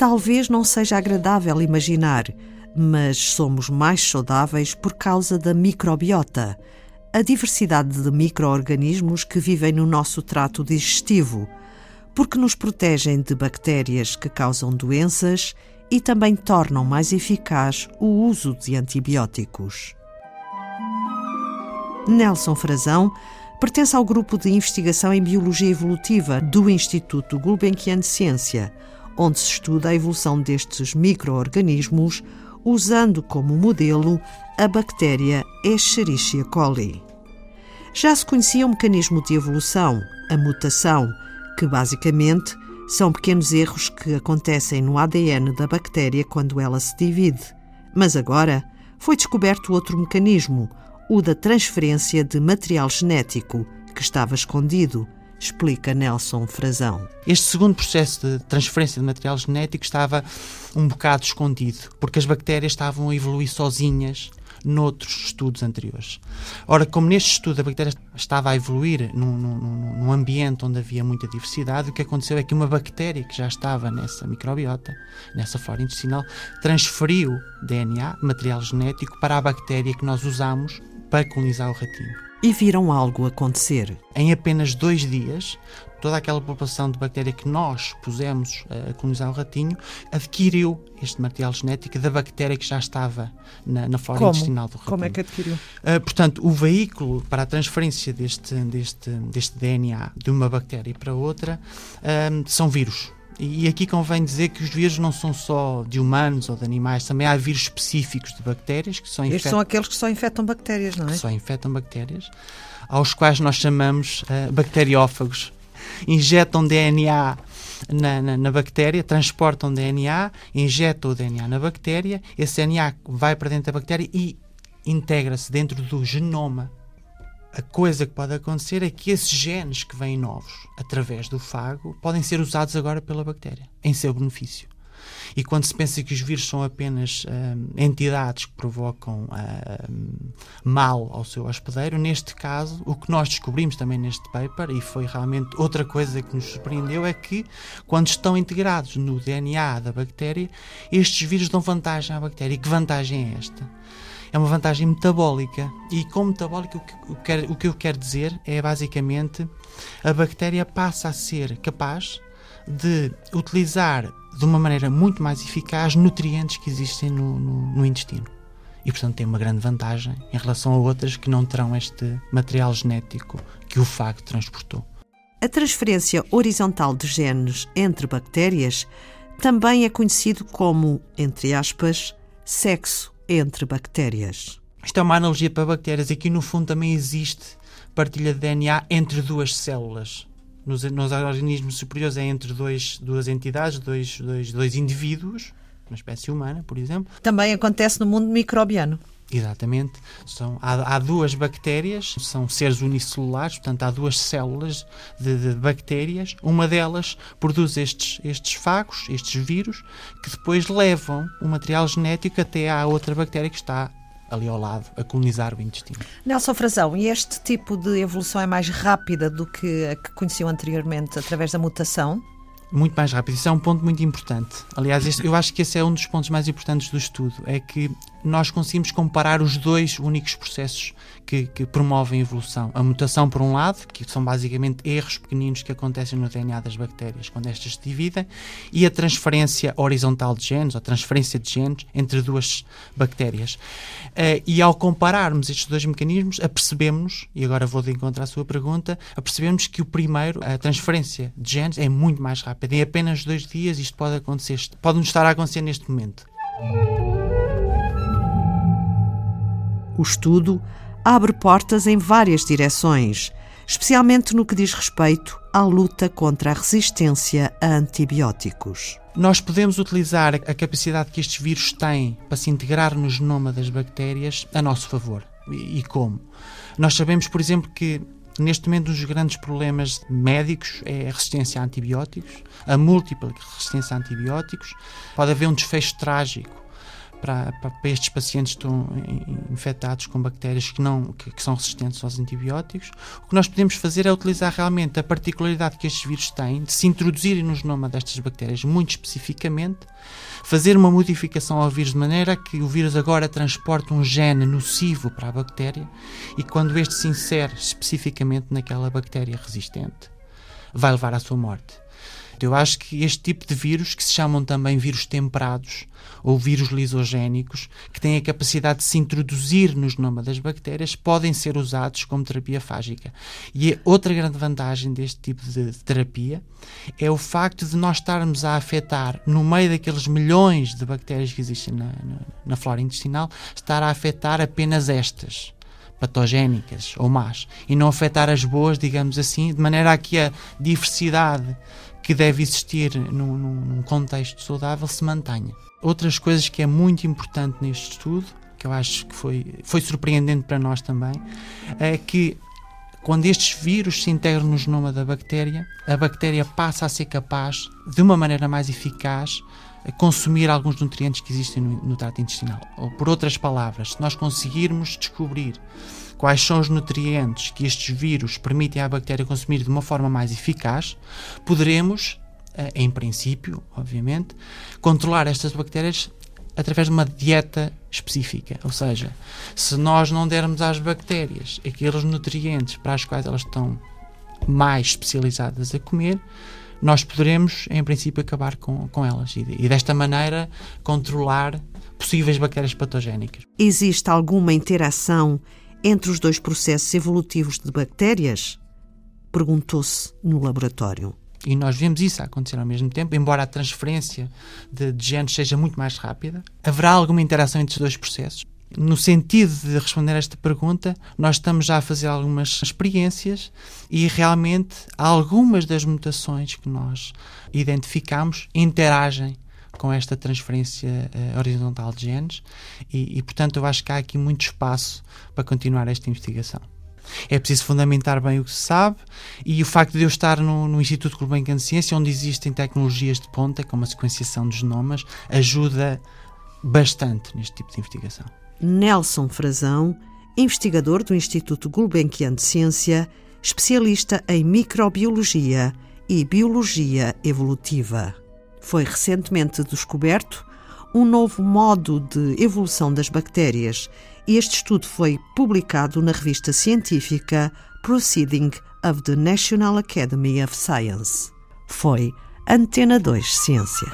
Talvez não seja agradável imaginar, mas somos mais saudáveis por causa da microbiota, a diversidade de micro-organismos que vivem no nosso trato digestivo, porque nos protegem de bactérias que causam doenças e também tornam mais eficaz o uso de antibióticos. Nelson Frazão pertence ao grupo de investigação em biologia evolutiva do Instituto Gulbenkian de Ciência, onde se estuda a evolução destes micro-organismos usando como modelo a bactéria Escherichia coli. Já se conhecia um mecanismo de evolução, a mutação, que basicamente são pequenos erros que acontecem no ADN da bactéria quando ela se divide. Mas agora foi descoberto outro mecanismo, o da transferência de material genético, que estava escondido, explica Nelson Frazão. Este segundo processo de transferência de material genético estava um bocado escondido, porque as bactérias estavam a evoluir sozinhas noutros estudos anteriores. Ora, como neste estudo a bactéria estava a evoluir num, num, num, ambiente onde havia muita diversidade, o que aconteceu é que uma bactéria que já estava nessa microbiota, nessa flora intestinal, transferiu DNA, material genético, para a bactéria que nós usamos para colonizar o ratinho. E viram algo acontecer. Em apenas dois dias, toda aquela população de bactéria que nós pusemos a colonizar o ratinho adquiriu este material genético da bactéria que já estava na, na flora Como? intestinal do ratinho. Como é que adquiriu? Uh, portanto, o veículo para a transferência deste, deste, deste DNA de uma bactéria para outra uh, são vírus. E aqui convém dizer que os vírus não são só de humanos ou de animais, também há vírus específicos de bactérias que são Estes são aqueles que só infectam bactérias, não é? Que só infectam bactérias, aos quais nós chamamos uh, bacteriófagos. Injetam DNA na, na, na, bactéria, transportam DNA, injetam o DNA na bactéria, esse DNA vai para dentro da bactéria e integra-se dentro do genoma a coisa que pode acontecer é que esses genes que vêm novos através do fago podem ser usados agora pela bactéria, em seu benefício. E quando se pensa que os vírus são apenas hum, entidades que provocam hum, mal ao seu hospedeiro, neste caso, o que nós descobrimos também neste paper, e foi realmente outra coisa que nos surpreendeu, é que quando estão integrados no DNA da bactéria, estes vírus dão vantagem à bactéria. E que vantagem é esta? É uma vantagem metabólica. E com metabólica, o que, o que eu quero dizer é basicamente a bactéria passa a ser capaz de utilizar de uma maneira muito mais eficaz nutrientes que existem no, no, no intestino. E, portanto, tem uma grande vantagem em relação a outras que não terão este material genético que o fago transportou. A transferência horizontal de genes entre bactérias também é conhecido como, entre aspas, sexo entre bactérias. Isto é uma analogia para bactérias. Aqui, no fundo, também existe partilha de DNA entre duas células. Nos, nos organismos superiores é entre dois, duas entidades, dois, dois, dois indivíduos, uma espécie humana, por exemplo. Também acontece no mundo microbiano. Exatamente. São, há, há, duas bactérias, são seres unicelulares, portanto, há duas células de, de, bactérias. Uma delas produz estes, estes fagos, estes vírus, que depois levam o material genético até à outra bactéria que está ali ao lado, a colonizar o intestino. Nelson Frazão, e este tipo de evolução é mais rápida do que a que conheciam anteriormente através da mutação? muito mais rápido. Isso é um ponto muito importante. Aliás, este, eu acho que esse é um dos pontos mais importantes do estudo, é que nós conseguimos comparar os dois únicos processos que, que, promovem a evolução. A mutação, por um lado, que são basicamente erros pequeninos que acontecem no DNA das bactérias quando estas se dividem, e a transferência horizontal de genes, ou transferência de genes, entre duas bactérias. Uh, e ao compararmos estes dois mecanismos, apercebemos, e agora vou de encontrar a sua pergunta, apercebemos que o primeiro, a transferência de genes, é muito mais rápida. Em apenas dois dias isto pode acontecer, pode nos estar a acontecer neste momento. O estudo abre portas em várias direções, especialmente no que diz respeito à luta contra a resistência a antibióticos. Nós podemos utilizar a capacidade que estes vírus têm para se integrar no genoma das bactérias a nosso favor. E como? Nós sabemos, por exemplo, que Neste momento, um dos grandes problemas médicos é a resistência a antibióticos, a múltipla resistência a antibióticos. Pode haver um desfecho trágico para, para, estes pacientes que estão infectados com bactérias que, não, que, que, são resistentes aos antibióticos. O que nós podemos fazer é utilizar realmente a particularidade que estes vírus têm de se introduzirem no genoma destas bactérias muito especificamente, fazer uma modificação ao vírus de maneira que o vírus agora transporte um gene nocivo para a bactéria e quando este se insere especificamente naquela bactéria resistente, vai levar à sua morte. Eu acho que este tipo de vírus, que se chamam também vírus temperados ou vírus lisogénicos, que têm a capacidade de se introduzir no genoma das bactérias, podem ser usados como terapia fágica. E outra grande vantagem deste tipo de terapia é o facto de nós estarmos a afetar, no meio daqueles milhões de bactérias que existem na, na, na flora intestinal, estar a afetar apenas estas patogénicas ou más e não afetar as boas, digamos assim, de maneira a que a diversidade que deve existir num, num contexto saudável se mantenha. Outras coisas que é muito importante neste estudo, que eu acho que foi, foi surpreendente para nós também, é que quando estes vírus se integram no genoma da bactéria, a bactéria passa a ser capaz, de uma maneira mais eficaz, a consumir alguns nutrientes que existem no, no trato intestinal. Ou, por outras palavras, se nós conseguirmos descobrir quais são os nutrientes que estes vírus permitem à bactéria consumir de uma forma mais eficaz, poderemos, eh, em princípio, obviamente, controlar estas bactérias através de uma dieta específica. Ou seja, se nós não dermos às bactérias aqueles nutrientes para os quais elas estão mais especializadas a comer, nós poderemos, em princípio, acabar com, com elas e, e desta maneira controlar possíveis bactérias patogénicas. Existe alguma interação entre os dois processos evolutivos de bactérias? Perguntou-se no laboratório. E nós vemos isso acontecer ao mesmo tempo, embora a transferência de, de genes seja muito mais rápida. Haverá alguma interação entre os dois processos? No sentido de responder a esta pergunta, nós estamos já a fazer algumas experiências e realmente algumas das mutações que nós identificamos interagem com esta transferência uh, horizontal de genes e, e, portanto, eu acho que há aqui muito espaço para continuar esta investigação. É preciso fundamentar bem o que se sabe e o facto de eu estar no, no Instituto Gulbenkian de Ciência, onde existem tecnologias de ponta, como a sequenciação de genomas, ajuda bastante neste tipo de investigação. Nelson Frazão, investigador do Instituto Gulbenkian de Ciência, especialista em microbiologia e biologia evolutiva. Foi recentemente descoberto um novo modo de evolução das bactérias e este estudo foi publicado na revista científica Proceeding of the National Academy of Science. Foi Antena 2 Ciência.